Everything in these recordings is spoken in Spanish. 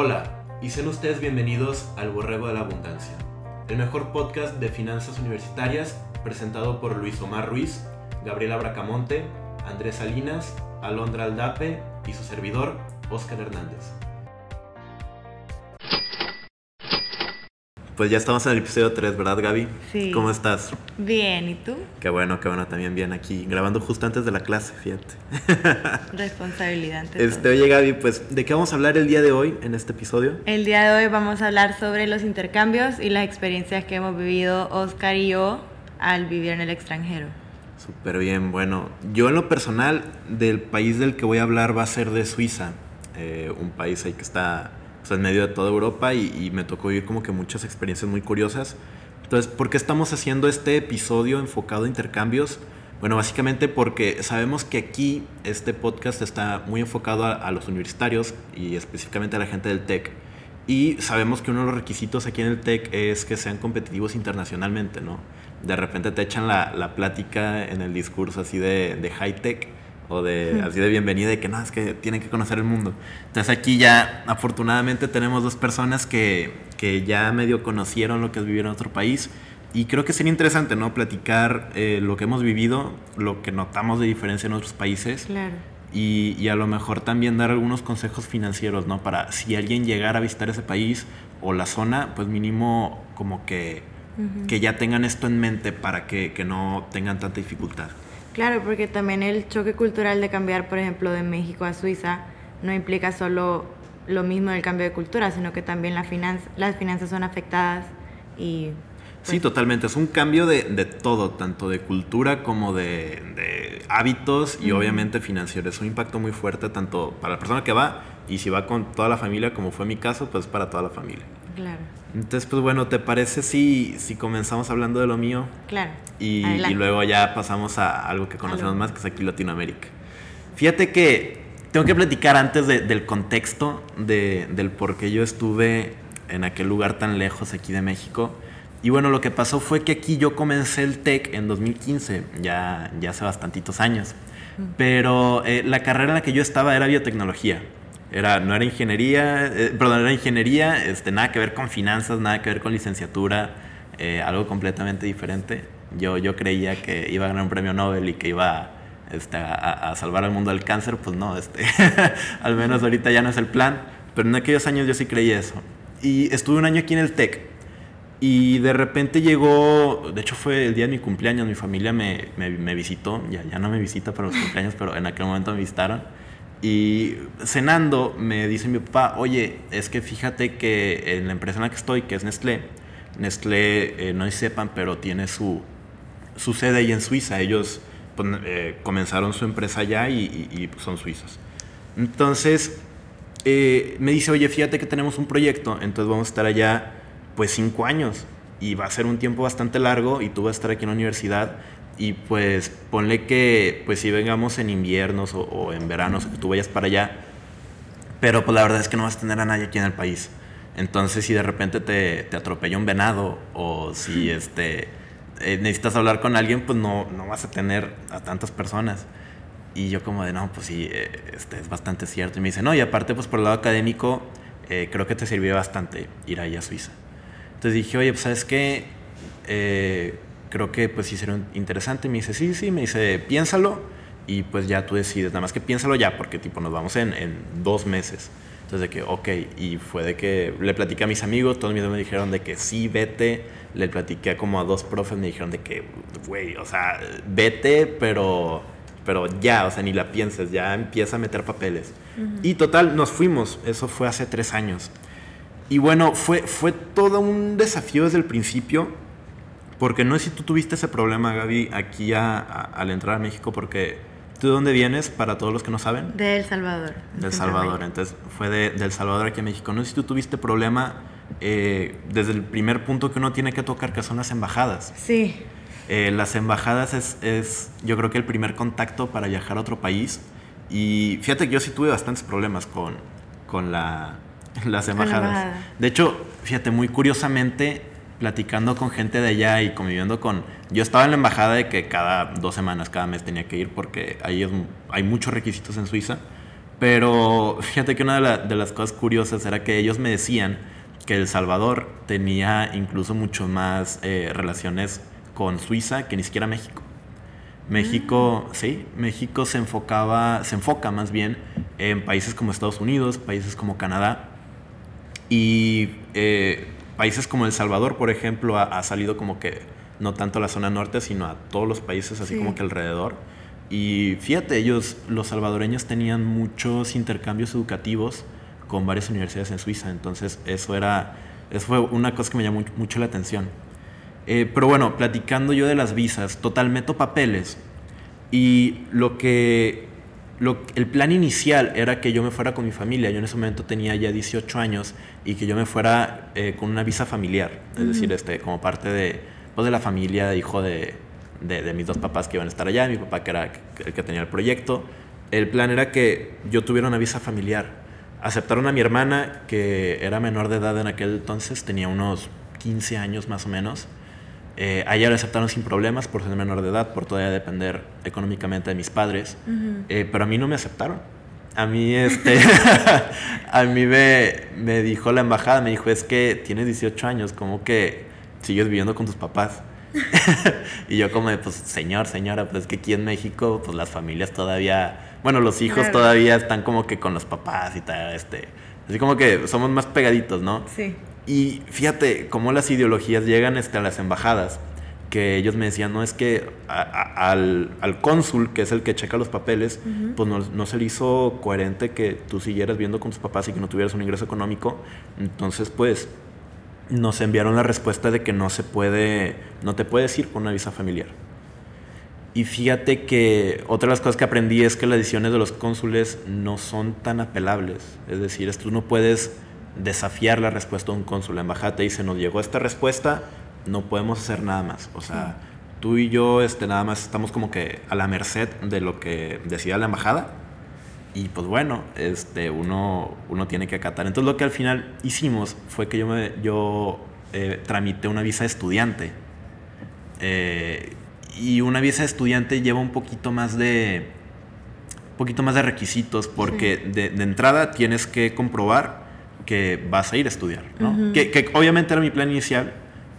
Hola, y sean ustedes bienvenidos al Borrego de la Abundancia, el mejor podcast de finanzas universitarias presentado por Luis Omar Ruiz, Gabriela Bracamonte, Andrés Salinas, Alondra Aldape y su servidor, Óscar Hernández. Pues ya estamos en el episodio 3, ¿verdad, Gaby? Sí. ¿Cómo estás? Bien, ¿y tú? Qué bueno, qué bueno, también bien aquí, grabando justo antes de la clase, fíjate. Responsabilidad ante Este, todo. oye, Gaby, pues, ¿de qué vamos a hablar el día de hoy en este episodio? El día de hoy vamos a hablar sobre los intercambios y las experiencias que hemos vivido Oscar y yo al vivir en el extranjero. Súper bien, bueno, yo en lo personal, del país del que voy a hablar va a ser de Suiza, eh, un país ahí que está pues, en medio de toda Europa y, me tocó vivir como que muchas experiencias muy curiosas. Entonces, ¿por qué estamos haciendo este episodio enfocado a intercambios? Bueno, básicamente porque sabemos que aquí este podcast está muy enfocado a, los universitarios y específicamente a la gente del TEC. Y sabemos que uno de los requisitos aquí en el TEC es que sean competitivos internacionalmente, ¿no? De repente te echan la, plática en el discurso así de, de high-tech o de así de bienvenida y que no, es que tienen que conocer el mundo. Entonces aquí ya afortunadamente tenemos dos personas que, que ya medio conocieron lo que es vivir en otro país y creo que sería interesante, ¿no? Platicar eh, lo que hemos vivido, lo que notamos de diferencia en otros países Claro. y, y a lo mejor también dar algunos consejos financieros, ¿no? Para si alguien llegara a visitar ese país o la zona, pues mínimo como que, que ya tengan esto en mente para que, que no tengan tanta dificultad. Claro, porque también el choque cultural de cambiar, por ejemplo, de México a Suiza no implica solo lo mismo del cambio de cultura, sino que también la finanza- las finanzas son afectadas y... Sí, pues, totalmente. Es un cambio de, de todo, tanto de cultura como de, de hábitos y obviamente financiero. Es un impacto muy fuerte tanto para la persona que va y si va con toda la familia, como fue mi caso, pues para toda la familia. Claro, Entonces, pues bueno, ¿te parece si, si comenzamos hablando de lo mío? claro. Y, y luego ya pasamos a algo que conocemos más, que es aquí Latinoamérica. Fíjate que tengo que platicar antes de- del contexto de- del por qué yo estuve en aquel lugar tan lejos aquí de México. Y bueno, lo que pasó fue que aquí yo comencé el TEC en 2015, ya, ya hace bastantitos años. Pero eh, la carrera en la que yo estaba era biotecnología. Era, no era ingeniería, eh, perdón, era ingeniería, este, nada que ver con finanzas, nada que ver con licenciatura, eh, algo completamente diferente. Yo, yo creía que iba a ganar un premio Nobel y que iba este, a, a salvar al mundo del cáncer, pues no, este, al menos ahorita ya no es el plan, pero en aquellos años yo sí creí eso. Y estuve un año aquí en el TEC y de repente llegó, de hecho fue el día de mi cumpleaños, mi familia me, me, me visitó, ya, ya no me visita para los cumpleaños, pero en aquel momento me visitaron. Y cenando me dice mi papá, oye, es que fíjate que en la empresa en la que estoy, que es Nestlé, Nestlé, eh, no sepan, pero tiene su, su sede ahí en Suiza. Ellos pues, eh, comenzaron su empresa allá y, y- y, pues, son suizos. Entonces, eh, me dice, oye, fíjate que tenemos un proyecto, entonces vamos a estar allá pues cinco años y va a ser un tiempo bastante largo y tú vas a estar aquí en la universidad y pues ponle que pues si vengamos en inviernos o, o en veranos o que tú vayas para allá, pero pues la verdad es que no vas a tener a nadie aquí en el país. Entonces si de repente te, te atropella un venado o si este, eh, necesitas hablar con alguien, pues no, no vas a tener a tantas personas. Y yo como de, no, pues sí, eh, este, es bastante cierto. Y me dice, no, y aparte pues por el lado académico, eh, creo que te sirvió bastante ir ahí a Suiza. Entonces dije, oye, pues sabes qué, Eh, creo que pues sí sería interesante. Y me dice, sí, sí, me dice, piénsalo y pues ya tú decides. Nada más que piénsalo ya, porque tipo nos vamos en, en dos meses. Entonces de que, ok, y fue de que le platiqué a mis amigos, todos mis amigos me dijeron de que sí, vete. Le platiqué como a dos profes, me dijeron de que, güey, o sea, vete, pero, pero ya, o sea, ni la pienses, ya empieza a meter papeles. Y total, nos fuimos, eso fue hace tres años. Y bueno, fue, fue todo un desafío desde el principio, porque no sé si tú tuviste ese problema, Gaby, aquí a- a- al entrar a México, porque tú de dónde vienes, para todos los que no saben. De El Salvador. Del Centroamérica. Salvador, entonces fue de, del Salvador aquí a México. No sé si tú tuviste problema eh, desde el primer punto que uno tiene que tocar, que son las embajadas. Sí, Eh, las embajadas es, es, yo creo que el primer contacto para viajar a otro país. Y fíjate que yo sí tuve bastantes problemas con, con la, las la embajadas. embajada. De hecho, fíjate, muy curiosamente, platicando con gente de allá y conviviendo con... Yo estaba en la embajada de que cada dos semanas, cada mes tenía que ir porque ahí es, hay muchos requisitos en Suiza. Pero fíjate que una de, las cosas curiosas era que ellos me decían que El Salvador tenía incluso mucho más eh, relaciones con Suiza que ni siquiera México. México, mm. sí, México se enfocaba, se enfoca más bien en países como Estados Unidos, países como Canadá y eh, países como El Salvador, por ejemplo, ha, salido como que no tanto a la zona norte, sino a todos los países así como que alrededor. Y fíjate, ellos, los salvadoreños, tenían muchos intercambios educativos con varias universidades en Suiza. Entonces, eso era, eso fue una cosa que me llamó mucho la atención. Eh, pero bueno, platicando yo de las visas, total meto papeles. Y lo que, lo, el plan inicial era que yo me fuera con mi familia. Yo en ese momento tenía ya 18 años y que yo me fuera eh, con una visa familiar. Es decir, este, como parte de, pues, de la familia, hijo de, de, mis dos papás que iban a estar allá, mi papá que era el que tenía el proyecto. El plan era que yo tuviera una visa familiar. Aceptaron a mi hermana, que era menor de edad en aquel entonces, tenía unos 15 años más o menos. Eh, a ella la aceptaron sin problemas por ser menor de edad, por todavía depender económicamente de mis padres. Eh, pero a mí no me aceptaron. A mí, este, a mí me, me dijo la embajada, me dijo, es que tienes 18 años, como que sigues viviendo con tus papás. y yo como de, pues, señor, señora, pues es que aquí en México, pues las familias todavía, bueno, los hijos todavía están como que con los papás y tal, este, así como que somos más pegaditos, ¿no? Sí. Y fíjate cómo las ideologías llegan este, a las embajadas, que ellos me decían, no es que al, al, cónsul, que es el que checa los papeles, pues no, no, se le hizo coherente que tú siguieras viendo con tus papás y que no tuvieras un ingreso económico, entonces pues nos enviaron la respuesta de que no se puede, no te puedes ir con una visa familiar. Y fíjate que otra de las cosas que aprendí es que las decisiones de los cónsules no son tan apelables. Es decir, tú no puedes desafiar la respuesta de un cónsul. La embajada te dice, nos llegó esta respuesta, no podemos hacer nada más. O sea, tú y yo este, nada más estamos como que a la merced de lo que decida la embajada y pues bueno, este, uno, uno tiene que acatar. Entonces lo que al final hicimos fue que yo, me, yo eh, tramité una visa de estudiante. Eh, y una visa de estudiante lleva un poquito más de, poquito más de requisitos porque de, entrada tienes que comprobar que vas a ir a estudiar, ¿no? que, que, obviamente era mi plan inicial,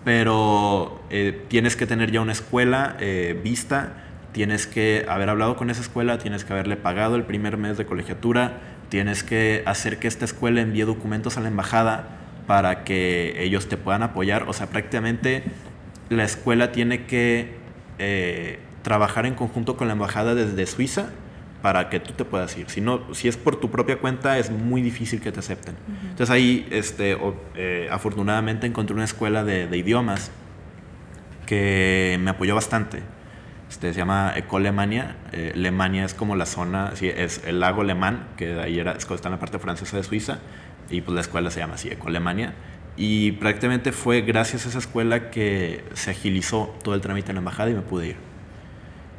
pero eh, tienes que tener ya una escuela vista tienes que haber hablado con esa escuela, tienes que haberle pagado el primer mes de colegiatura, tienes que hacer que esta escuela envíe documentos a la embajada para que ellos te puedan apoyar. O sea, prácticamente la escuela tiene que eh, trabajar en conjunto con la embajada desde Suiza para que tú te puedas ir. Si, no, si es por tu propia cuenta, es muy difícil que te acepten. Entonces ahí, este, eh, afortunadamente, encontré una escuela de, de idiomas que me apoyó bastante este, se llama Ecolemania. Eh, Lemania es como la zona, sí, es el lago Lemán, que ahí era, está en la parte francesa de Suiza, y pues la escuela se llama así, Ecolemania. Y prácticamente fue gracias a esa escuela que se agilizó todo el trámite en la embajada y me pude ir.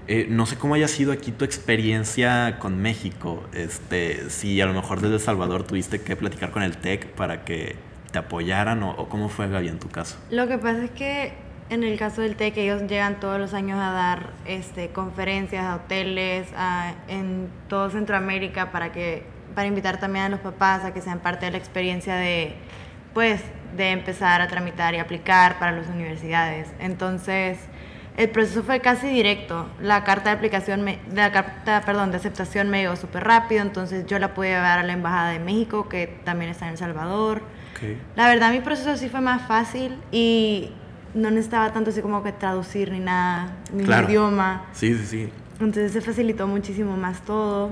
Eh, no sé cómo haya sido aquí tu experiencia con México. Este, si a lo mejor desde El Salvador tuviste que platicar con el TEC para que te apoyaran o, o cómo fue Gaby en tu caso. Lo que pasa es que en el caso del TEC, ellos llegan todos los años a dar este, conferencias a hoteles en todo Centroamérica para, que, para invitar también a los papás a que sean parte de la experiencia de, pues, de empezar a tramitar y aplicar para las universidades. Entonces, el proceso fue casi directo. La carta de aplicación, me, de la carta, perdón, de aceptación me llegó súper rápido, entonces yo la pude llevar a la Embajada de México, que también está en El Salvador. La verdad, mi proceso sí fue más fácil y no necesitaba tanto así como que traducir ni nada, ni idioma. Sí, sí, sí. Entonces se facilitó muchísimo más todo.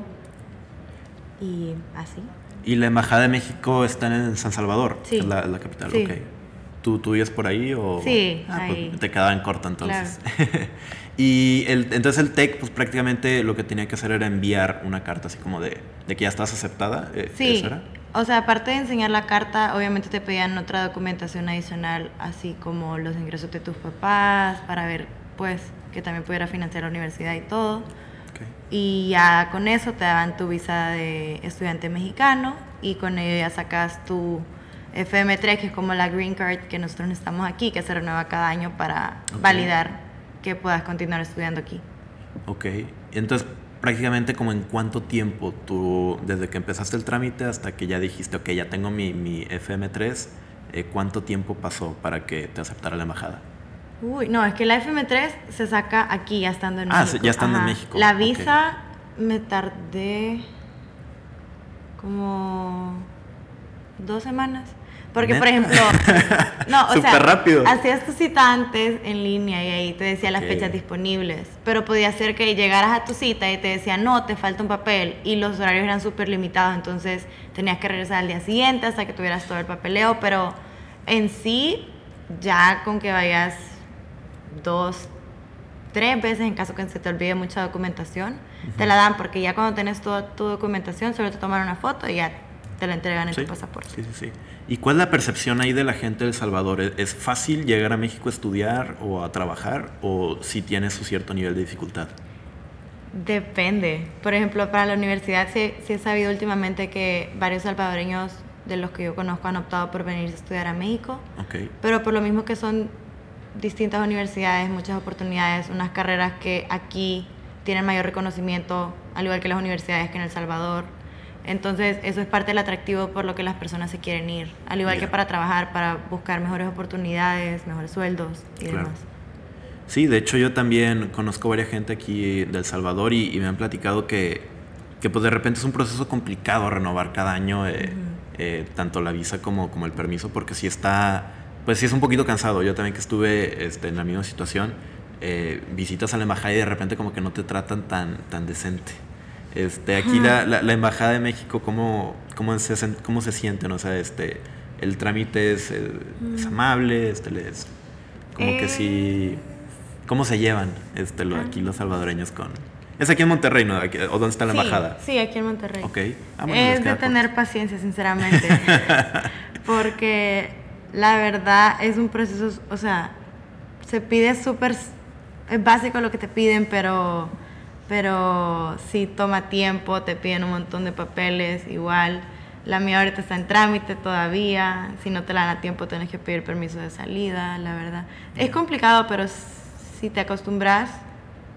Y así. ¿Y la Embajada de México está en San Salvador? Sí. La, la capital, sí. ok. ¿Tú, ¿Tú vives por ahí o...? Sí, ah, Pues te quedaba en corto entonces. y el, entonces el TEC, pues prácticamente lo que tenía que hacer era enviar una carta así como de, de que ya estás aceptada. Eh, sí. O sea, aparte de enseñar la carta, obviamente te pedían otra documentación adicional, así como los ingresos de tus papás, para ver, pues, que también pudiera financiar la universidad y todo. Y ya con eso te daban tu visa de estudiante mexicano y con ello ya sacas tu FM3, que es como la green card que nosotros necesitamos aquí, que se renueva cada año para validar que puedas continuar estudiando aquí. Ok, entonces prácticamente como en cuánto tiempo tú, desde que empezaste el trámite hasta que ya dijiste, ok, ya tengo mi, mi FM3, eh, ¿cuánto tiempo pasó para que te aceptara la embajada? Uy, no, es que la FM3 se saca aquí, ya estando en Ah, México. sí, ya estando en. México, La visa me tardé como dos semanas. Porque, por ¿Neta? ejemplo, no, o sea, rápido. hacías tu cita antes en línea y ahí te decía las Ok. fechas disponibles. Pero podía ser que llegaras a tu cita y te decía, no, te falta un papel. Y los horarios eran súper limitados, entonces tenías que regresar al día siguiente hasta que tuvieras todo el papeleo. Pero en sí, ya con que vayas dos, tres veces en caso que se te olvide mucha documentación, te la dan porque ya cuando tienes toda tu documentación solo te toman una foto y ya te la entregan en Sí, tu pasaporte. Sí, sí, sí. ¿Y cuál es la percepción ahí de la gente de El Salvador? ¿Es- ¿Es fácil llegar a México a estudiar o a trabajar o si tiene su cierto nivel de dificultad? Depende. Por ejemplo, para la universidad sí, sí he sabido últimamente que varios salvadoreños de los que yo conozco han optado por venir a estudiar a México, Ok. pero por lo mismo que son distintas universidades, muchas oportunidades, unas carreras que aquí tienen mayor reconocimiento, al igual que las universidades que en El Salvador. Entonces, eso es parte del atractivo por lo que las personas se quieren ir, al igual que para trabajar, para buscar mejores oportunidades, mejores sueldos y Claro. demás. Sí, de hecho yo también conozco varias gente aquí de El Salvador y, y me han platicado que, que pues de repente es un proceso complicado renovar cada año eh, eh, tanto la visa como, como el permiso porque si está, pues sí es un poquito cansado. Yo también que estuve este, en la misma situación, eh, visitas a la embajada y de repente como que no te tratan tan, tan decente. Este, aquí la, la, la embajada de México, ¿cómo, cómo, se, cómo se sienten? O sea, este, el trámite es, eh, es amable, este, les, como que Eh. sí... ¿Cómo se llevan este, lo, aquí los salvadoreños con...? Es aquí en Monterrey, ¿no? Aquí- ¿O dónde está la Sí, embajada? Sí, aquí en Monterrey. Ok. Ah, bueno, es de tener paciencia, sinceramente. Porque la verdad es un proceso, o sea, se pide súper, es básico lo que te piden, pero, pero sí toma tiempo, te piden un montón de papeles, igual. La mía ahorita está en trámite todavía, si no te la dan a tiempo tienes que pedir permiso de salida, la verdad. Es complicado, pero si te acostumbras,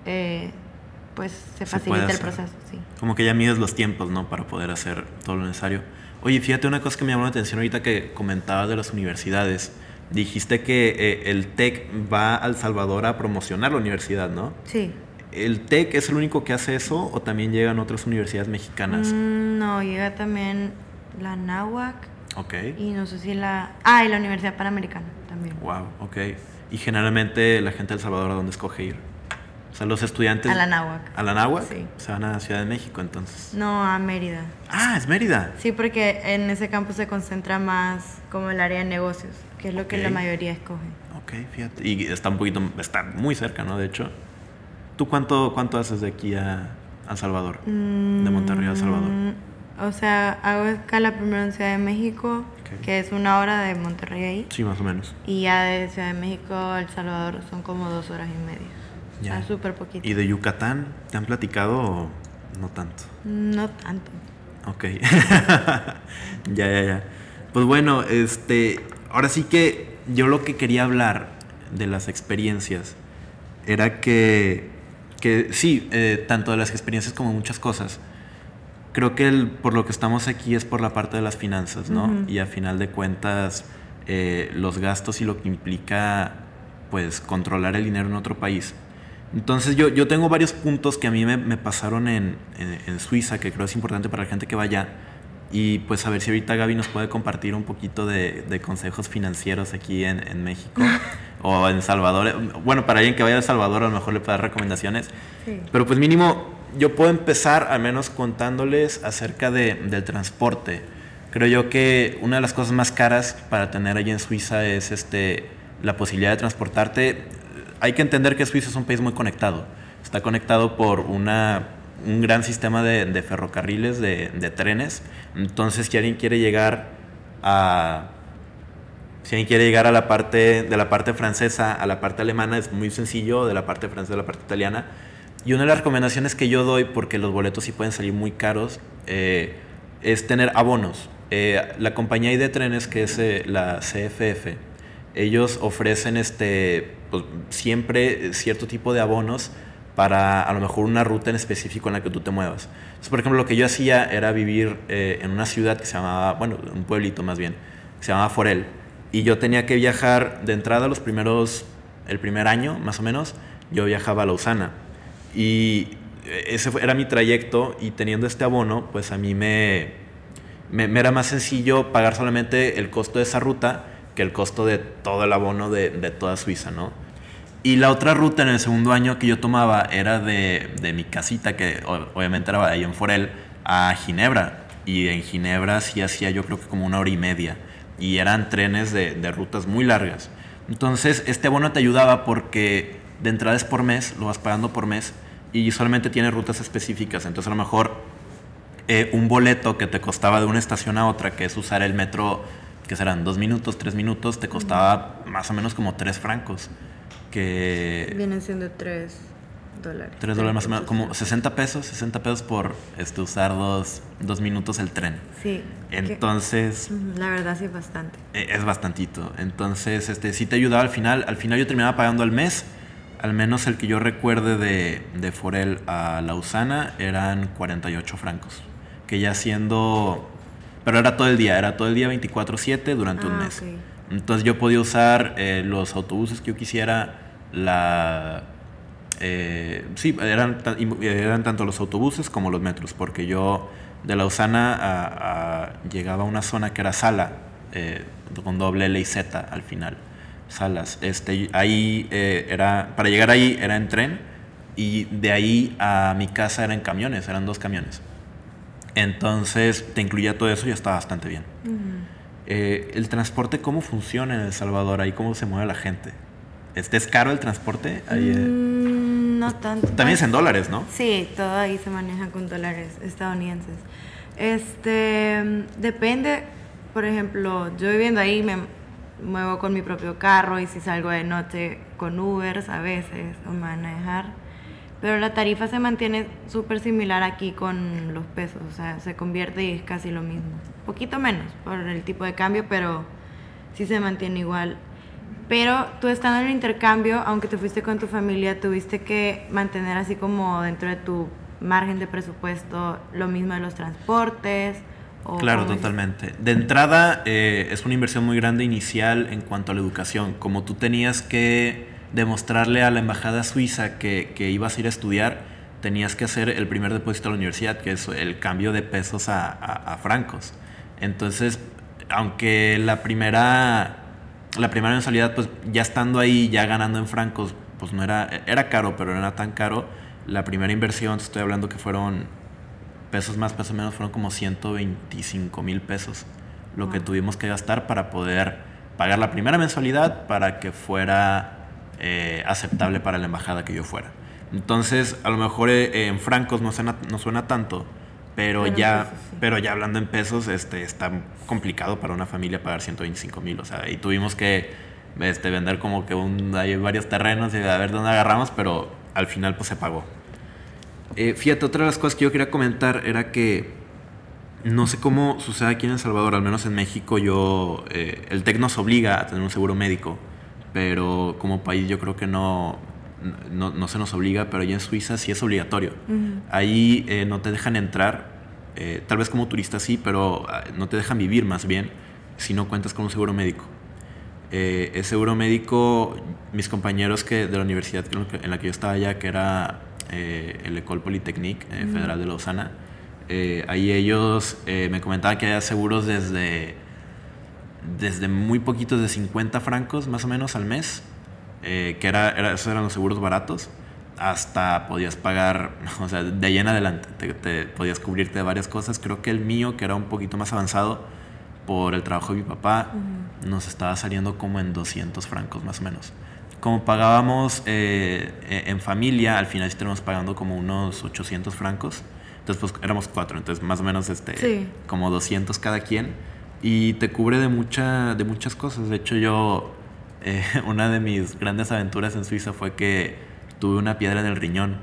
eh, pues se Se facilita el hacer. proceso, sí. Como que ya mides los tiempos, ¿no? Para poder hacer todo lo necesario. Oye, fíjate una cosa que me llamó la atención ahorita que comentabas de las universidades. Dijiste que eh, el TEC va a El Salvador a promocionar la universidad, ¿no? Sí. ¿El TEC es el único que hace eso o también llegan otras universidades mexicanas? Mm, no, llega también la NAWAC Ok. y no sé si la... Ah, y la Universidad Panamericana también. Wow, ok. Y generalmente la gente de El Salvador, ¿a dónde escoge ir? O sea, los estudiantes... A la NAWAC. ¿A la Náhuac? Sí. Se van a Ciudad de México, entonces. No, a Mérida. Ah, es Mérida. Sí, porque en ese campus se concentra más como el área de negocios, que es lo que la mayoría escoge. Ok, fíjate. Y está un poquito, está muy cerca, ¿no? De hecho. ¿Tú cuánto, cuánto haces de aquí a, a Salvador? De Monterrey a Salvador. Mm, O sea, hago escala primero en Ciudad de México, que es una hora de Monterrey ahí, Sí, más o menos. y ya de Ciudad de México a El Salvador son como dos horas y media. O Ya. sea, súper poquito. ¿Y de Yucatán te han platicado o no tanto? No tanto. Ok. ya, ya, ya. Pues bueno, este. Ahora sí que yo lo que quería hablar de las experiencias era que. Que sí, eh, tanto de las experiencias como muchas cosas. Creo que el- por lo que estamos aquí es por la parte de las finanzas, ¿no? Y a final de cuentas, eh, los gastos y lo que implica, pues, controlar el dinero en otro país. Entonces yo, yo tengo varios puntos que a mí me, me pasaron en, en- en Suiza, que creo es importante para la gente que vaya. Y pues a ver si ahorita Gaby nos puede compartir un poquito de, de consejos financieros aquí en, en México o en Salvador. Bueno, para alguien que vaya a Salvador a lo mejor le puede dar recomendaciones. Sí. Pero pues mínimo yo puedo empezar al menos contándoles acerca de- del transporte. Creo yo que una de las cosas más caras para tener allí en Suiza es este, la posibilidad de transportarte. Hay que entender que Suiza es un país muy conectado. Está conectado por una, un gran sistema de, ferrocarriles, de, de trenes. Entonces, si alguien quiere llegar a, si alguien quiere llegar a la parte de la parte francesa a la parte alemana es muy sencillo, de la parte francesa a la parte italiana. Y una de las recomendaciones que yo doy, porque los boletos sí pueden salir muy caros, eh, es tener abonos. Eh, la compañía de trenes, que es eh, la CFF, ellos ofrecen este, pues, siempre cierto tipo de abonos para a lo mejor una ruta en específico en la que tú te muevas. Entonces, por ejemplo, lo que yo hacía era vivir eh, en una ciudad que se llamaba, bueno, un pueblito más bien, que se llamaba Forel. Y yo tenía que viajar de entrada los primeros, el primer año más o menos, yo viajaba a Lausana. Y ese era mi trayecto y teniendo este abono, pues a mí me, me, era más sencillo pagar solamente el costo de esa ruta que el costo de todo el abono de, de toda Suiza, ¿no? Y la otra ruta en el segundo año que yo tomaba era de, de mi casita, que obviamente era ahí en Forel, a Ginebra. Y en Ginebra sí hacía yo creo que como una hora y media. Y eran trenes de, de rutas muy largas. Entonces este abono te ayudaba porque de entrada es por mes, lo vas pagando por mes y solamente tiene rutas específicas. Entonces a lo mejor eh, un boleto que te costaba de una estación a otra, que es usar el metro, que serán dos minutos, tres minutos, te costaba más o menos como tres francos que... Vienen siendo 3 dólares. 3 dólares más o menos, como 60 pesos, 60 pesos por este, usar dos, dos minutos el tren. Sí. Entonces... la verdad sí es bastante. E, es bastantito. Entonces, este, sí te ayudaba al final. Al final yo terminaba pagando al mes. Al menos el que yo recuerde de, de Forel a Lausana eran 48 francos. Que ya siendo... Pero era todo el día, era todo el día 24/7 durante un ah, mes. Entonces yo podía usar eh, los autobuses que yo quisiera, la... Eh, sí, eran, eran tanto los autobuses como los metros, porque yo de Lausana a, llegaba a una zona que era Sala, eh, con doble L y Z al final, Salas. Este, ahí era, para llegar ahí era en tren y de ahí a mi casa eran camiones, eran dos camiones. Entonces te incluía todo eso y está bastante bien. Eh, el transporte, ¿cómo funciona en El Salvador? Ahí, ¿cómo se mueve la gente? ¿Este ¿Es caro el transporte? Ahí, eh, mm, no tanto. También es en dólares, ¿no? Sí, todo ahí se maneja con dólares estadounidenses. Este, depende, por ejemplo, yo viviendo ahí me muevo con mi propio carro y si salgo de noche con Ubers a veces o dejar pero la tarifa se mantiene súper similar aquí con los pesos, o sea, se convierte y es casi lo mismo. Poquito menos por el tipo de cambio, pero sí se mantiene igual. Pero tú estando en el intercambio, aunque te fuiste con tu familia, tuviste que mantener así como dentro de tu margen de presupuesto lo mismo de los transportes. claro, totalmente. De entrada eh, es una inversión muy grande inicial en cuanto a la educación. Como tú tenías que demostrarle a la embajada suiza que, que, ibas a ir a estudiar, tenías que hacer el primer depósito a la universidad, que es el cambio de pesos a, a, francos. Entonces, aunque la primera, la primera mensualidad, pues ya estando ahí, ya ganando en francos, pues no era, era caro, pero no era tan caro. La primera inversión, estoy hablando que fueron pesos más, pesos menos, fueron como 125 mil pesos lo que tuvimos que gastar para poder pagar la primera mensualidad para que fuera eh, aceptable para la embajada que yo fuera. Entonces, a lo mejor eh, en francos no suena, no suena tanto, pero, ya, pero ya hablando en pesos, este, está complicado para una familia pagar 125 mil. O sea, y tuvimos que este, vender como que un, hay varios terrenos y a ver dónde agarramos, pero al final pues se pagó. Eh, fíjate, otra de las cosas que yo quería comentar era que no sé cómo sucede aquí en El Salvador, al menos en México, yo, el TEC nos obliga a tener un seguro médico pero como país yo creo que no, no, se nos obliga, pero allá en Suiza sí es obligatorio. Ahí eh, no te dejan entrar, eh, tal vez como turista sí, pero ah, no te dejan vivir más bien si no cuentas con un seguro médico. Eh, el seguro médico, mis compañeros que de la universidad en la que yo estaba allá, que era el École Polytechnique Federal de Lausana, ahí ellos me comentaban que había seguros desde desde muy poquitos de 50 francos más o menos al mes, eh, que era, esos eran los seguros baratos, hasta podías pagar, o sea, de ahí en adelante, te, podías cubrirte de varias cosas. Creo que el mío, que era un poquito más avanzado por el trabajo de mi papá, nos estaba saliendo como en 200 francos más o menos. Como pagábamos eh, e, en familia, al final sí tenemos pagando como unos 800 francos. Entonces, pues éramos cuatro, entonces más o menos este, como 200 cada quien y te cubre de, mucha, de muchas cosas. De hecho, yo, eh, una de mis grandes aventuras en Suiza fue que tuve una piedra en el riñón.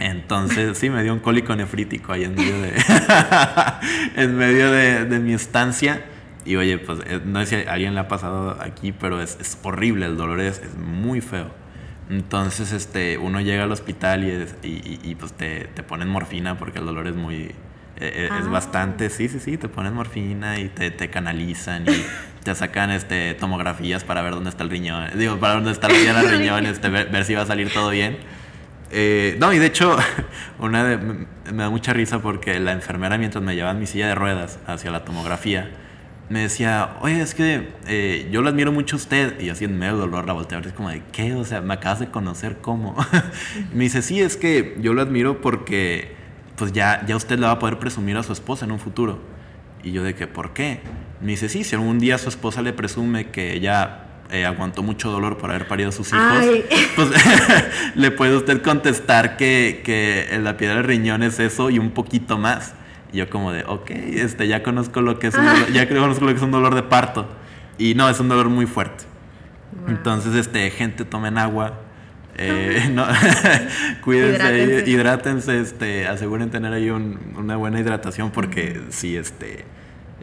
Entonces, sí, me dio un cólico nefrítico ahí en medio de, en medio de, de, mi estancia. Y oye, pues eh, no sé si alguien le ha pasado aquí, pero es, es horrible, el dolor es, es, muy feo. Entonces, este, uno llega al hospital y, y, y, pues te, te, ponen morfina porque el dolor es muy... Eh, es ah. bastante, sí, sí, sí, te ponen morfina y te, te, canalizan y te sacan este, tomografías para ver dónde está el riñón, digo, para dónde está el riñón, este, ver, ver, si va a salir todo bien. Eh, no, y de hecho, una de, me, da mucha risa porque la enfermera mientras me llevaba mi silla de ruedas hacia la tomografía, me decía, oye, es que eh, yo lo admiro mucho a usted. Y así en medio de dolor la volteé a ver, es como de, ¿qué? O sea, me acabas de conocer cómo. me dice, sí, es que yo lo admiro porque pues ya, ya usted le va a poder presumir a su esposa en un futuro. Y yo de que, ¿por qué? Me dice, sí, si algún día su esposa le presume que ella eh, aguantó mucho dolor por haber parido a sus hijos, pues le puede usted contestar que, que la piedra del riñón es eso y un poquito más. Y yo como de, ok, este, ya conozco lo que es un dolor, ya conozco lo que es un dolor de parto. Y no, es un dolor muy fuerte. Entonces, este, gente, tomen agua. Eh, no, cuídense, hidrátense, este, aseguren tener ahí una buena hidratación porque sí, este,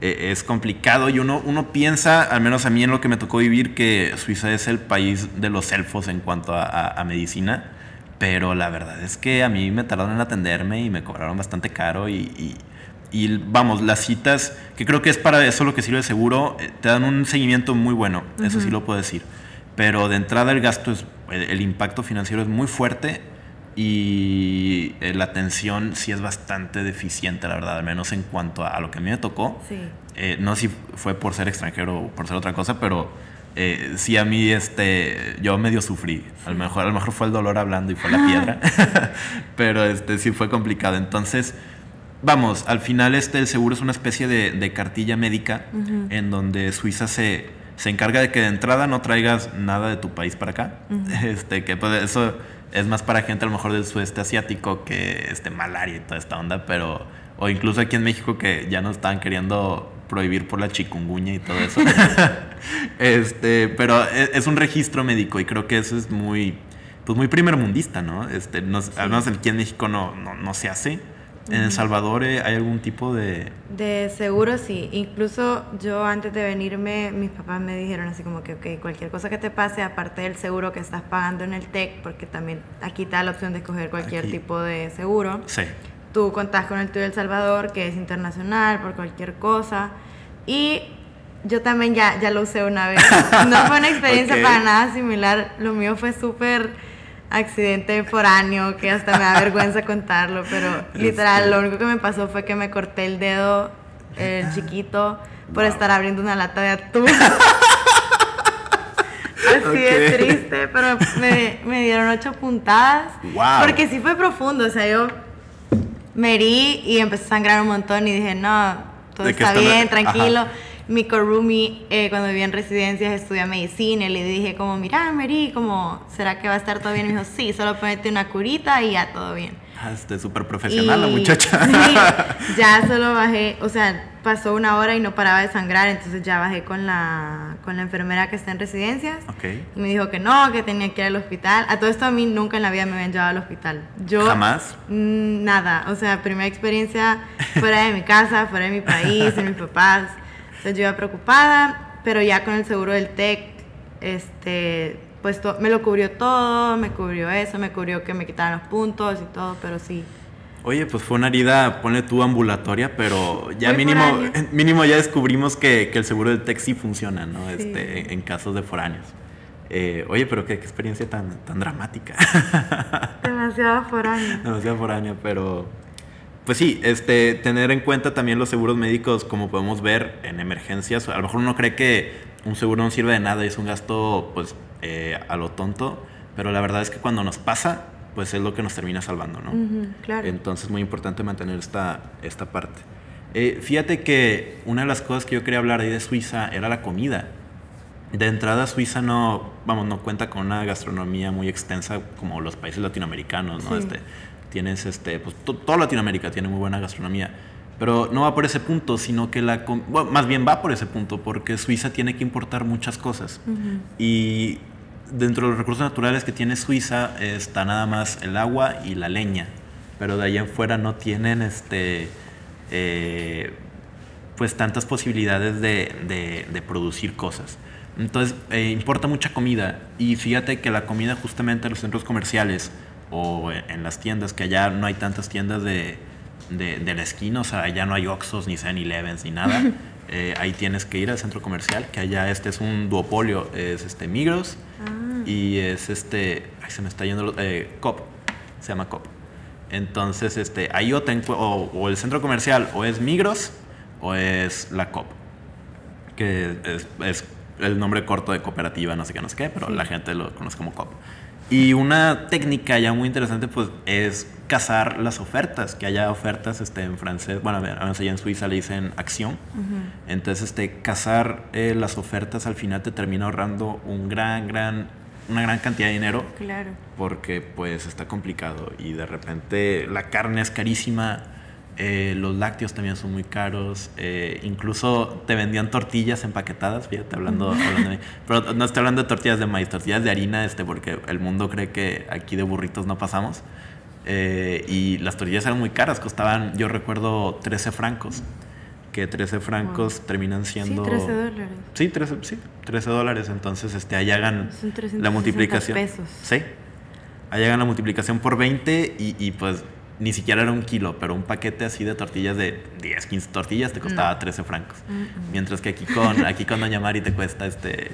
e, es complicado y uno, uno piensa, al menos a mí en lo que me tocó vivir, que Suiza es el país de los elfos en cuanto a medicina, pero la verdad es que a mí me tardaron en atenderme y me cobraron bastante caro y y vamos, las citas, que creo que es para eso lo que sirve seguro, eh, te dan un seguimiento muy bueno, eso sí lo puedo decir. Pero de entrada el gasto, es, el, impacto financiero es muy fuerte y eh, la atención sí es bastante deficiente, la verdad, al menos en cuanto a, lo que a mí me tocó. Sí. Eh, no sé si fue por ser extranjero o por ser otra cosa, pero sí a mí este, yo medio sufrí. A lo, mejor, a lo mejor fue el dolor hablando y fue la piedra, pero este, sí fue complicado. Entonces vamos, al final este, el seguro es una especie de, cartilla médica en donde Suiza se, se, encarga de que de entrada no traigas nada de tu país para acá. este, que pues, eso es más para gente a lo mejor del sudeste asiático que este, malaria y toda esta onda, pero... O incluso aquí en México que ya nos estaban queriendo prohibir por la chikungunya y todo eso. este, pero e, es, un registro médico y creo que eso es muy, pues muy primermundista, ¿no? Este, Al menos aquí en México no, no, no se hace. ¿En El Salvador eh, hay algún tipo de...? De seguro sí. Incluso yo antes de venirme, mis papás me dijeron así como que, ok, cualquier cosa que te pase, aparte del seguro que estás pagando en el TEC, porque también aquí está la opción de escoger cualquier tipo de seguro. Sí. Tú contás con el tuyo El Salvador, que es internacional, por cualquier cosa. Y yo también ya, ya lo usé una vez. No fue una experiencia para nada similar. Lo mío fue súper accidente foráneo que hasta me da vergüenza contarlo, pero literal lo único que me pasó fue que me corté el dedo el chiquito por estar abriendo una lata de atún. Así de triste, pero me, me, dieron ocho puntadas. Porque sí fue profundo, o sea, yo me herí y empecé a sangrar un montón y dije, no, todo está bien, tranquilo mi co-roomie, eh, cuando vivía en residencias, estudia medicina y le dije como, mira, Mary, como, ¿será que va a estar todo bien? Y me dijo, sí, solo ponete una curita y ya todo bien. Ah, este, súper profesional la muchacha. Sí, ya solo bajé, o sea, pasó una hora y no paraba de sangrar, entonces ya bajé con la, con la enfermera que está en residencias. Okay. Y me dijo que no, que tenía que ir al hospital. A todo esto a mí nunca en la vida me habían llevado al hospital. Yo, ¿Jamás? Nada, o sea, primera experiencia fuera de mi casa, fuera de mi país, de mis papás. Entonces yo iba preocupada, pero ya con el seguro del TEC, este, pues me lo cubrió todo, me cubrió eso, me cubrió que me quitaran los puntos y todo, pero sí. Oye, pues fue una herida, pone tú ambulatoria, pero ya mínimo, mínimo ya descubrimos que, que, el seguro del TEC sí funciona, ¿no? Este, en, casos de foráneos. Eh, oye, pero qué, experiencia tan, tan dramática. Demasiado foránea. Demasiado foránea, pero pues sí, este, tener en cuenta también los seguros médicos, como podemos ver en emergencias. A lo mejor uno cree que un seguro no sirve de nada, es un gasto pues eh, a lo tonto, pero la verdad es que cuando nos pasa, pues es lo que nos termina salvando, ¿no? claro. Entonces es muy importante mantener esta, esta parte. Eh, fíjate que una de las cosas que yo quería hablar ahí de Suiza era la comida. De entrada Suiza no, vamos, no cuenta con una gastronomía muy extensa como los países latinoamericanos, ¿no? Este, tienes este, pues toda Latinoamérica tiene muy buena gastronomía. Pero no va por ese punto, sino que la... más bien va por ese punto, porque Suiza tiene que importar muchas cosas. Y dentro de los recursos naturales que tiene Suiza está nada más el agua y la leña. Pero de allá en fuera no tienen este, eh, pues tantas posibilidades de, de, de producir cosas. Entonces, eh, importa mucha comida. Y fíjate que la comida justamente en los centros comerciales o en las tiendas, que allá no hay tantas tiendas de, de, la esquina, o sea, allá no hay Oxxos, ni 7-Elevens, ni nada. Eh, ahí tienes que ir al centro comercial, que allá este es un duopolio, es este Migros ah. y es este, ay, se me está yendo, eh, Cop, se llama Cop. Entonces, este, ahí o, o, el centro comercial o es Migros o es la Cop, que es, es el nombre corto de cooperativa, no sé qué, no sé qué, pero la gente lo conoce como COP. Y una técnica ya muy interesante pues es cazar las ofertas, que haya ofertas este, en francés, bueno, allá en Suiza le dicen acción. Entonces, este, cazar eh, las ofertas al final te termina ahorrando un gran, gran, una gran cantidad de dinero. Claro. Porque pues está complicado y de repente la carne es carísima eh, los lácteos también son muy caros. Eh, incluso te vendían tortillas empaquetadas, fíjate, hablando, hablando de, Pero no estoy hablando de tortillas de maíz, tortillas de harina, este, porque el mundo cree que aquí de burritos no pasamos. Eh, y las tortillas eran muy caras, costaban, yo recuerdo, 13 francos. Que 13 francos terminan siendo. Sí, 13 dólares. Sí, 13, sí, 13 dólares. Entonces, este, allá hagan la multiplicación. pesos. Sí. Allá hagan la multiplicación por 20 y, y pues ni siquiera era un kilo, pero un paquete así de tortillas de 10, 15 tortillas te costaba 13 francos. Mientras que aquí con, aquí con Doña Mari te cuesta este,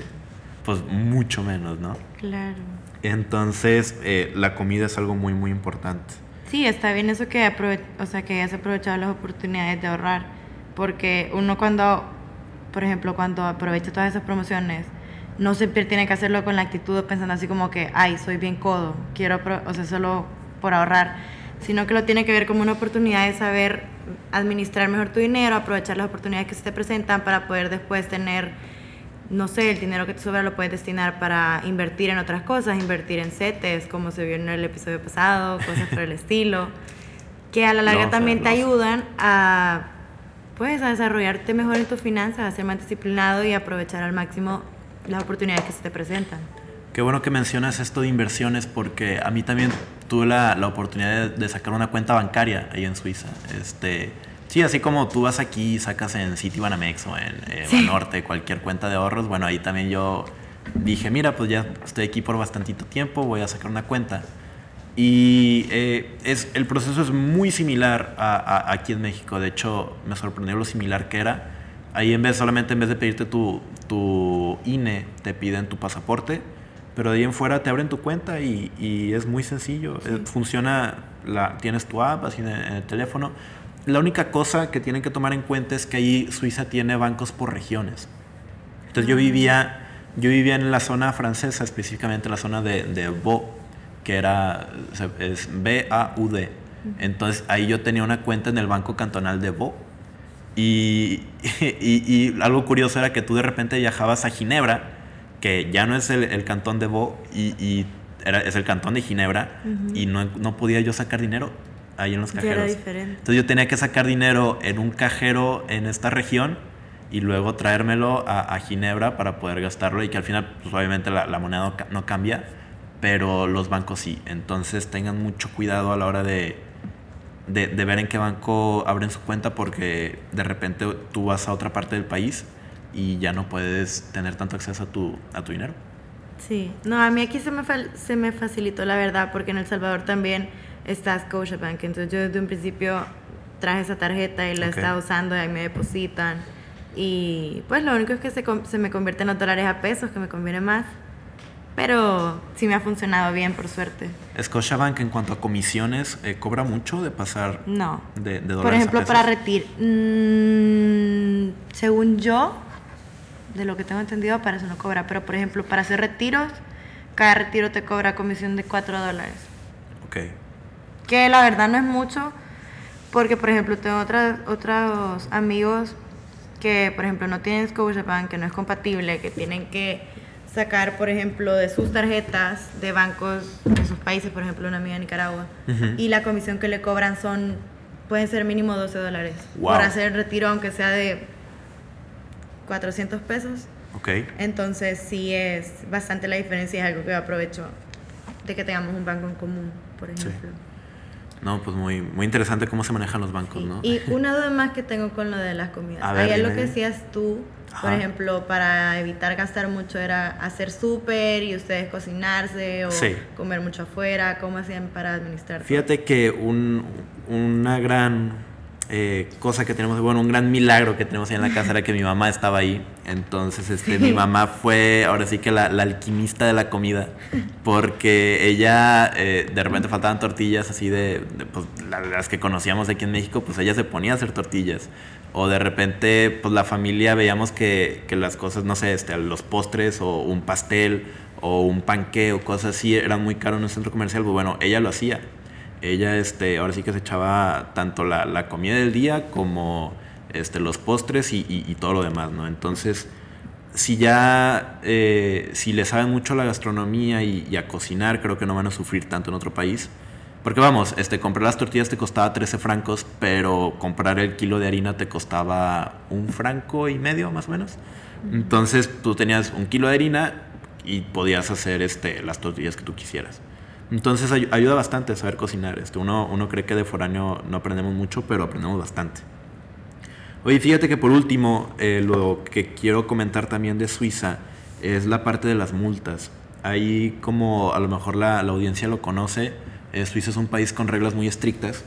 pues mucho menos, ¿no? Claro. Entonces, eh, la comida es algo muy, muy importante. Sí, está bien eso que, o sea, que hayas aprovechado las oportunidades de ahorrar. Porque uno cuando, por ejemplo, cuando aprovecha todas esas promociones, no siempre tiene que hacerlo con la actitud pensando así como que, ay, soy bien codo, quiero, o sea, solo por ahorrar sino que lo tiene que ver como una oportunidad de saber administrar mejor tu dinero, aprovechar las oportunidades que se te presentan para poder después tener, no sé, el dinero que te sobra lo puedes destinar para invertir en otras cosas, invertir en CETES, como se vio en el episodio pasado, cosas por el estilo, que a la larga también te ayudan a, pues, a desarrollarte mejor en tus finanzas, a ser más disciplinado y aprovechar al máximo las oportunidades que se te presentan. Qué bueno que mencionas esto de inversiones porque a mí también tuve la, la oportunidad de, sacar una cuenta bancaria ahí en Suiza. Este, sí, así como tú vas aquí y sacas en Citibanamex o en eh, Banorte cualquier cuenta de ahorros, bueno, ahí también yo dije, mira, pues ya estoy aquí por bastantito tiempo, voy a sacar una cuenta. Y eh, es, el proceso es muy similar a, aquí en México. De hecho, me sorprendió lo similar que era. Ahí en vez, solamente en vez de pedirte tu, tu INE, te piden tu pasaporte pero de ahí en fuera te abren tu cuenta y, y es muy sencillo. Eh, funciona, la, tienes tu app así en el, teléfono. La única cosa que tienen que tomar en cuenta es que ahí Suiza tiene bancos por regiones. Entonces yo ah. vivía, yo vivía en la zona francesa, específicamente en la zona de, de que era es B-A-U-D. Entonces ahí yo tenía una cuenta en el banco cantonal de Bo. Y, y, y, algo curioso era que tú de repente viajabas a Ginebra que ya no es el, cantón de Bo y, era, es el cantón de Ginebra y no, no, podía yo sacar dinero ahí en los cajeros. era diferente. Entonces yo tenía que sacar dinero en un cajero en esta región y luego traérmelo a, Ginebra para poder gastarlo y que al final pues obviamente la, moneda no, cambia, pero los bancos sí. Entonces tengan mucho cuidado a la hora de, de, de ver en qué banco abren su cuenta porque de repente tú vas a otra parte del país y ya no puedes tener tanto acceso a tu, a tu dinero. Sí, no, a mí aquí se me, se me facilitó la verdad porque en El Salvador también está Scotiabank, entonces yo desde un principio traje esa tarjeta y la estaba usando y ahí me depositan y pues lo único es que se, se me convierten los dólares a pesos, que me conviene más. Pero sí me ha funcionado bien, por suerte. Scotiabank, en cuanto a comisiones, eh, ¿cobra mucho de pasar no. de, de dólares Por ejemplo, a para retirar. Mm, según yo, de lo que tengo entendido, para eso no cobra. Pero, por ejemplo, para hacer retiros, cada retiro te cobra comisión de 4 dólares. Ok. Que la verdad no es mucho, porque, por ejemplo, tengo otras, otros amigos que, por ejemplo, no tienen Scotiabank, que no es compatible, que tienen que sacar, por ejemplo, de sus tarjetas de bancos de sus países, por ejemplo, una amiga de Nicaragua, y la comisión que le cobran son, pueden ser mínimo 12 dólares por hacer el retiro, aunque sea de 400 pesos. Ok. Entonces sí es bastante la diferencia, es algo que aprovecho de que tengamos un banco en común, por ejemplo. No, pues muy, muy interesante cómo se manejan los bancos, ¿no? Y una duda más que tengo con lo de las comidas. Hay algo que decías tú, por ejemplo, para evitar gastar mucho era hacer súper y ustedes cocinarse o comer mucho afuera. ¿Cómo hacían para administrar? Fíjate que un, una gran eh, cosa que tenemos, bueno, un gran milagro que tenemos ahí en la casa era que mi mamá estaba ahí. Entonces, este, mi mamá fue ahora sí que la, alquimista de la comida, porque ella eh, de repente faltaban tortillas así de, pues, las que conocíamos aquí en México, pues ella se ponía a hacer tortillas. O de repente, pues la familia veíamos que, que las cosas, no sé, este, los postres o un pastel o un panque o cosas así eran muy caros en un centro comercial. Pues bueno, ella lo hacía ella este, ahora sí que se echaba tanto la, comida del día como este, los postres y, todo lo demás, ¿no? Entonces, si ya, eh, si le saben mucho a la gastronomía y, a cocinar, creo que no van a sufrir tanto en otro país. Porque vamos, este, comprar las tortillas te costaba 13 francos, pero comprar el kilo de harina te costaba un franco y medio, más o menos. Entonces tú tenías un kilo de harina y podías hacer este, las tortillas que tú quisieras. Entonces ayuda bastante saber cocinar. Este, uno, uno cree que de foráneo no aprendemos mucho, pero aprendemos bastante. Oye, fíjate que por último, eh, lo que quiero comentar también de Suiza es la parte de las multas. Ahí, como a lo mejor la, audiencia lo conoce, eh, Suiza es un país con reglas muy estrictas.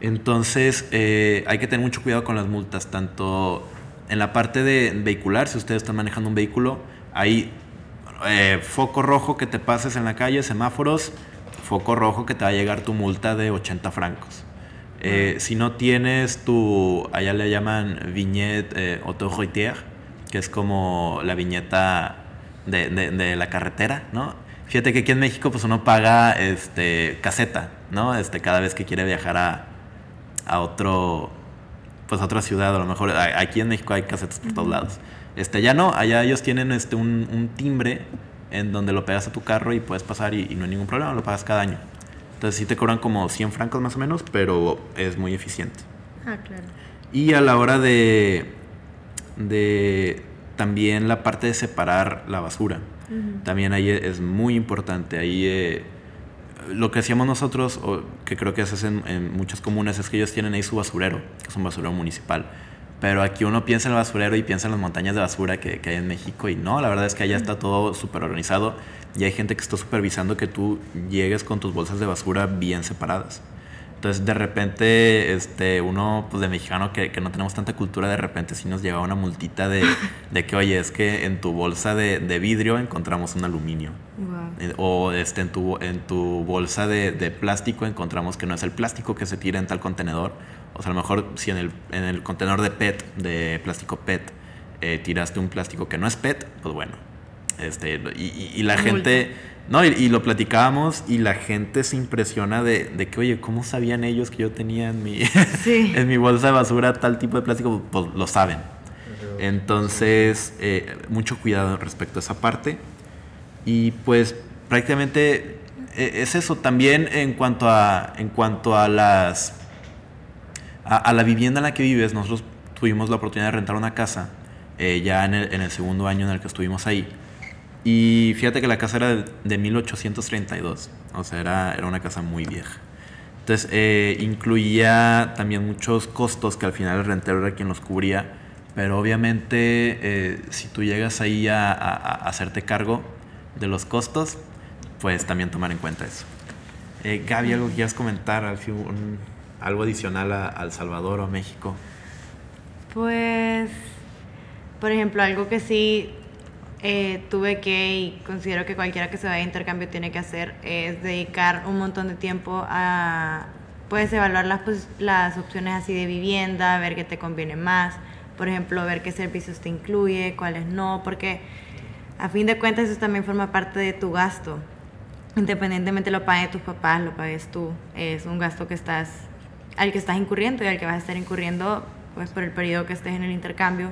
Entonces, eh, hay que tener mucho cuidado con las multas, tanto en la parte de vehicular, si ustedes están manejando un vehículo, hay eh, foco rojo que te pases en la calle, semáforos, foco rojo que te va a llegar tu multa de 80 francos. Eh, si no tienes tu, allá le llaman viñette eh, autoroutière, que es como la viñeta de, la carretera, ¿no? Fíjate que aquí en México pues uno paga este, caseta, ¿no? Este, cada vez que quiere viajar a, a otro, pues a otra ciudad, a lo mejor aquí en México hay casetas por todos lados. Este, ya no, allá ellos tienen este, un, timbre en donde lo pegas a tu carro y puedes pasar y, no hay ningún problema, lo pagas cada año. Entonces sí te cobran como 100 francos más o menos, pero es muy eficiente. Ah, claro. Y a la hora de, de también la parte de separar la basura, también ahí es muy importante. Ahí eh, lo que hacíamos nosotros, o que creo que se hace en, en muchas comunes, es que ellos tienen ahí su basurero, que es un basurero municipal pero aquí uno piensa en el basurero y piensa en las montañas de basura que, hay en México y no, la verdad es que allá está todo súper organizado y hay gente que está supervisando que tú llegues con tus bolsas de basura bien separadas. Entonces de repente este, uno pues de mexicano que, no tenemos tanta cultura, de repente sí nos llega una multita de, que oye, es que en tu bolsa de, vidrio encontramos un aluminio. Eh, o este, en, tu, en tu bolsa de, de plástico encontramos que no es el plástico que se tira en tal contenedor o sea, a lo mejor si en el, en el contenedor de PET, de plástico PET, eh, tiraste un plástico que no es PET, pues bueno. Este, y, la gente, no, y, lo platicábamos y la gente se impresiona de, de, que, oye, ¿cómo sabían ellos que yo tenía en mi, en mi bolsa de basura tal tipo de plástico? Pues lo saben. Entonces, eh, mucho cuidado respecto a esa parte. Y pues prácticamente eh, es eso. También en cuanto a, en cuanto a las a, la vivienda en la que vives, nosotros tuvimos la oportunidad de rentar una casa eh, ya en el, segundo año en el que estuvimos ahí. Y fíjate que la casa era de, 1832, o sea, era, era, una casa muy vieja. Entonces, eh, incluía también muchos costos que al final el rentero era quien los cubría, pero obviamente eh, si tú llegas ahí a, hacerte cargo de los costos, pues también tomar en cuenta eso. Gaby, ¿algo quieras comentar? Algo adicional a, El Salvador o a México? Pues, por ejemplo, algo que sí eh, tuve que y considero que cualquiera que se vaya a intercambio tiene que hacer es dedicar un montón de tiempo a, puedes evaluar las, pues, las opciones así de vivienda, ver qué te conviene más, por ejemplo, ver qué servicios te incluye, cuáles no, porque a fin de cuentas eso también forma parte de tu gasto. Independientemente lo paguen tus papás, lo pagues tú, es un gasto que estás al que estás incurriendo y al que vas a estar incurriendo pues por el periodo que estés en el intercambio.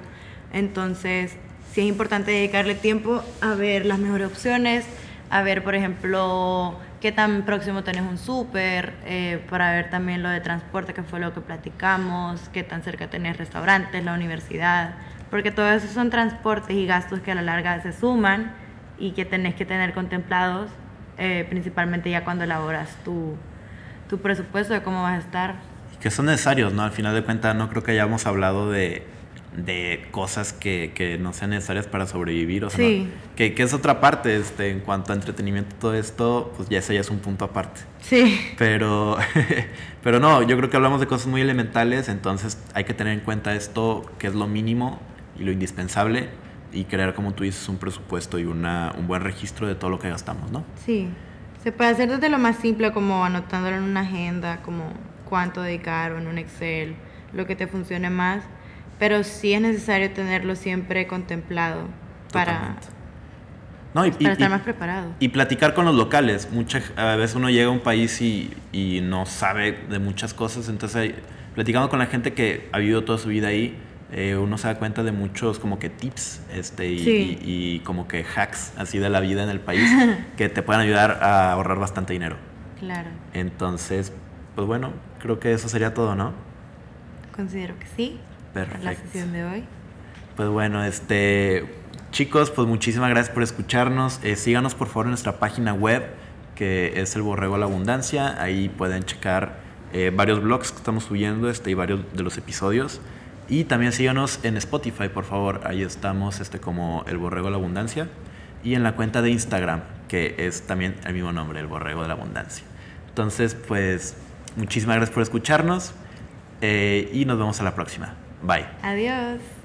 Entonces, sí es importante dedicarle tiempo a ver las mejores opciones, a ver, por ejemplo, qué tan próximo tenés un súper, eh, para ver también lo de transporte, que fue lo que platicamos, qué tan cerca tenés restaurantes, la universidad, porque todo eso son transportes y gastos que a la larga se suman y que tenés que tener contemplados, eh, principalmente ya cuando elaboras tu, tu presupuesto de cómo vas a estar. Que son necesarios, ¿no? Al final de cuentas no creo que hayamos hablado de, de cosas que, que, no sean necesarias para sobrevivir. O sea, Sí. que, que es otra parte, este, en cuanto a entretenimiento, todo esto, pues ya ese ya es un punto aparte. Sí, Pero, pero no, yo creo que hablamos de cosas muy elementales, entonces hay que tener en cuenta esto, que es lo mínimo y lo indispensable, y crear, como tú dices, un presupuesto y una, un buen registro de todo lo que gastamos, ¿no? sí. Se puede hacer desde lo más simple como anotándolo en una agenda, como cuánto dedicar o en un Excel, lo que te funcione más, pero sí es necesario tenerlo siempre contemplado para, Totalmente. No, y, para y- estar más preparado. y platicar con los locales. Mucha, a veces uno llega a un país y, y no sabe de muchas cosas, entonces platicando con la gente que ha vivido toda su vida ahí, eh, uno se da cuenta de muchos como que tips este, y, Sí. y- y como que hacks así de la vida en el país que te pueden ayudar a ahorrar bastante dinero. Claro, Entonces, pues bueno, creo que eso sería todo, ¿no? considero que sí. Para La Perfecto. sesión de hoy. Pues bueno, este chicos, pues muchísimas gracias por escucharnos. Eh, síganos por favor en nuestra página web, que es el Borrego de la Abundancia. Ahí pueden checar eh, varios blogs que estamos subiendo este, y varios de los episodios. Y también síganos en Spotify, por favor. Ahí estamos este, como el Borrego de la Abundancia. Y en la cuenta de Instagram, que es también el mismo nombre, el Borrego de la Abundancia. Entonces, pues muchísimas gracias por escucharnos eh, y nos vemos a la próxima. Bye. Adiós.